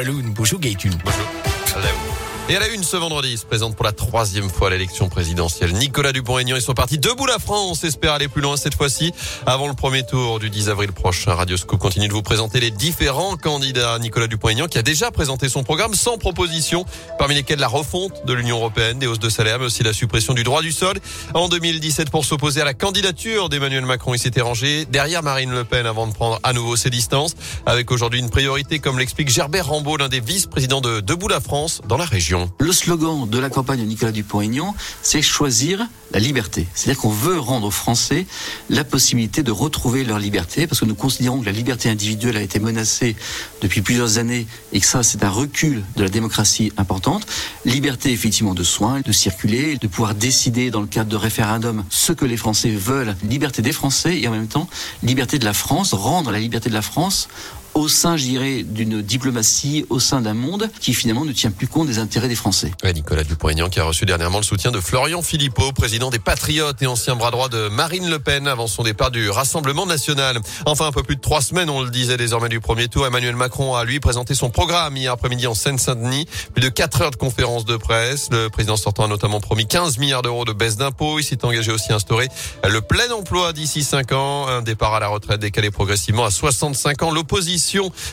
Bonjour Gaëtune. Bonjour. Et à la une ce vendredi, se présente pour la troisième fois à l'élection présidentielle. Nicolas Dupont-Aignan et son parti Debout la France espère aller plus loin cette fois-ci. Avant le premier tour du 10 avril prochain, Radioscope continue de vous présenter les différents candidats. Nicolas Dupont-Aignan qui a déjà présenté son programme sans proposition, parmi lesquels la refonte de l'Union européenne, des hausses de salaire, mais aussi la suppression du droit du sol. En 2017, pour s'opposer à la candidature d'Emmanuel Macron, il s'était rangé derrière Marine Le Pen avant de prendre à nouveau ses distances, avec aujourd'hui une priorité, comme l'explique Gerbert Rambaud, l'un des vice-présidents de Debout la France dans la région. Le slogan de la campagne de Nicolas Dupont-Aignan, c'est choisir la liberté. C'est-à-dire qu'on veut rendre aux Français la possibilité de retrouver leur liberté, parce que nous considérons que la liberté individuelle a été menacée depuis plusieurs années et que ça, c'est un recul de la démocratie importante. Liberté, effectivement, de soins, de circuler, de pouvoir décider dans le cadre de référendum ce que les Français veulent. Liberté des Français et en même temps, liberté de la France, rendre la liberté de la France au sein, je dirais, d'une diplomatie, au sein d'un monde qui finalement ne tient plus compte des intérêts des Français. Nicolas Dupont-Aignan qui a reçu dernièrement le soutien de Florian Philippot, président des Patriotes et ancien bras droit de Marine Le Pen avant son départ du Rassemblement national. Enfin, un peu plus de trois semaines, on le disait désormais du premier tour, Emmanuel Macron a lui présenté son programme hier après-midi en Seine-Saint-Denis. Plus de quatre heures de conférences de presse. Le président sortant a notamment promis 15 milliards d'euros de baisse d'impôts. Il s'est engagé aussi à instaurer le plein emploi d'ici cinq ans, un départ à la retraite décalé progressivement à 65 ans. L'opposition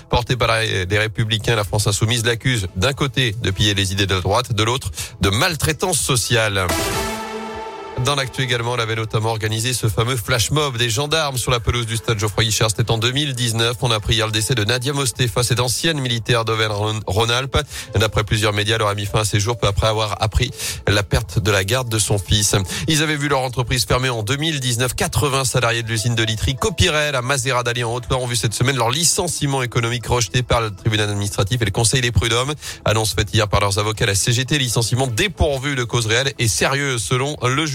portée par les Républicains, la France Insoumise, l'accuse d'un côté de piller les idées de la droite, de l'autre de maltraitance sociale. Dans l'actu également, elle avait notamment organisé ce fameux flash mob des gendarmes sur la pelouse du stade Geoffroy Guichard. C'était en 2019. On a appris hier le décès de Nadia Mostefa, cette ancienne militaire d'Auvergne-Rhône-Alpes. D'après plusieurs médias, elle aurait mis fin à ses jours peu après avoir appris la perte de la garde de son fils. Ils avaient vu leur entreprise fermer en 2019. 80 salariés de l'usine de Litry, Copirel, à Mazera d'Ali en Haute-Loire ont vu cette semaine leur licenciement économique rejeté par le tribunal administratif et le conseil des prud'hommes. Annonce faite hier par leurs avocats, la CGT, licenciement dépourvu de cause réelle et sérieux selon le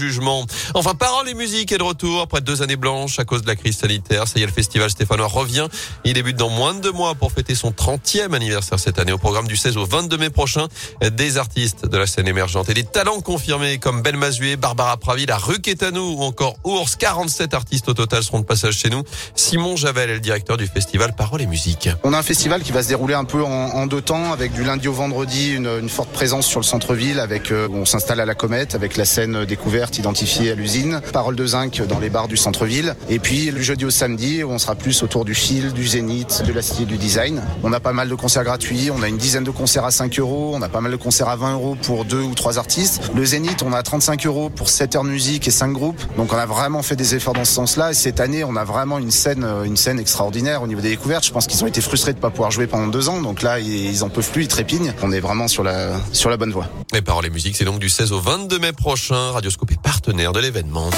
Enfin, paroles et musique est de retour après deux années blanches à cause de la crise sanitaire. Ça y est, le festival stéphanois revient. Il débute dans moins de deux mois pour fêter son 30e anniversaire cette année. Au programme du 16 au 22 mai prochain, des artistes de la scène émergente et des talents confirmés comme Ben Mazué, Barbara Pravi, la rue Quétanou ou encore Ours. 47 artistes au total seront de passage chez nous. Simon Javel est le directeur du festival Paroles et musique. On a un festival qui va se dérouler un peu en, deux temps avec du lundi au vendredi une, forte présence sur le centre-ville avec euh, on s'installe à la comète avec la scène découverte identifié à l'usine, Parole de zinc dans les bars du centre-ville. Et puis le jeudi au samedi, on sera plus autour du fil, du zénith, de la style du design. On a pas mal de concerts gratuits, on a une dizaine de concerts à 5 euros, on a pas mal de concerts à 20 euros pour deux ou trois artistes. Le zénith, on a 35 euros pour 7 heures de musique et 5 groupes. Donc on a vraiment fait des efforts dans ce sens-là. Et cette année, on a vraiment une scène, une scène extraordinaire au niveau des découvertes. Je pense qu'ils ont été frustrés de ne pas pouvoir jouer pendant deux ans. Donc là, ils en peuvent plus, ils trépignent. On est vraiment sur la, sur la bonne voie. Les paroles et musique, c'est donc du 16 au 22 mai prochain. Radioscope partenaire de l'événement.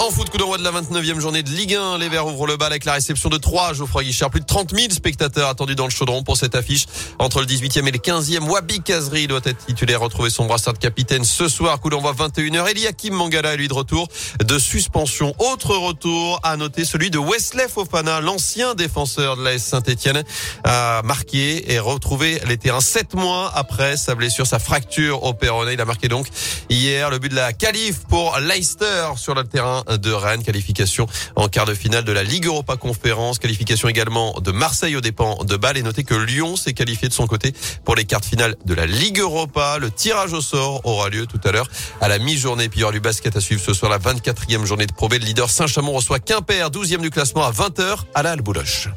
En foot, coup d'envoi de la 29e journée de Ligue 1. Les Verts ouvrent le bal avec la réception de 3. Geoffroy Guichard. Plus de 30 000 spectateurs attendus dans le chaudron pour cette affiche. Entre le 18e et le 15e, Wabi Kazri doit être titulaire, retrouver son brassard de capitaine ce soir. Coup d'envoi 21h. Eliakim Mangala est lui de retour de suspension. Autre retour à noter celui de Wesley Fofana, l'ancien défenseur de l'AS Saint-Etienne, a marqué et retrouvé les terrains 7 mois après sa blessure, sa fracture au péroné. Il a marqué donc hier le but de la qualif pour Leicester sur le terrain de Rennes. Qualification en quart de finale de la Ligue Europa Conférence. Qualification également de Marseille aux dépens de Bâle. Et notez que Lyon s'est qualifié de son côté pour les quarts de finale de la Ligue Europa. Le tirage au sort aura lieu tout à l'heure à la mi-journée. Puis il y aura du basket à suivre ce soir, la 24e journée de Pro Le leader Saint-Chamond reçoit Quimper, 12e du classement à 20h à la Albouloche.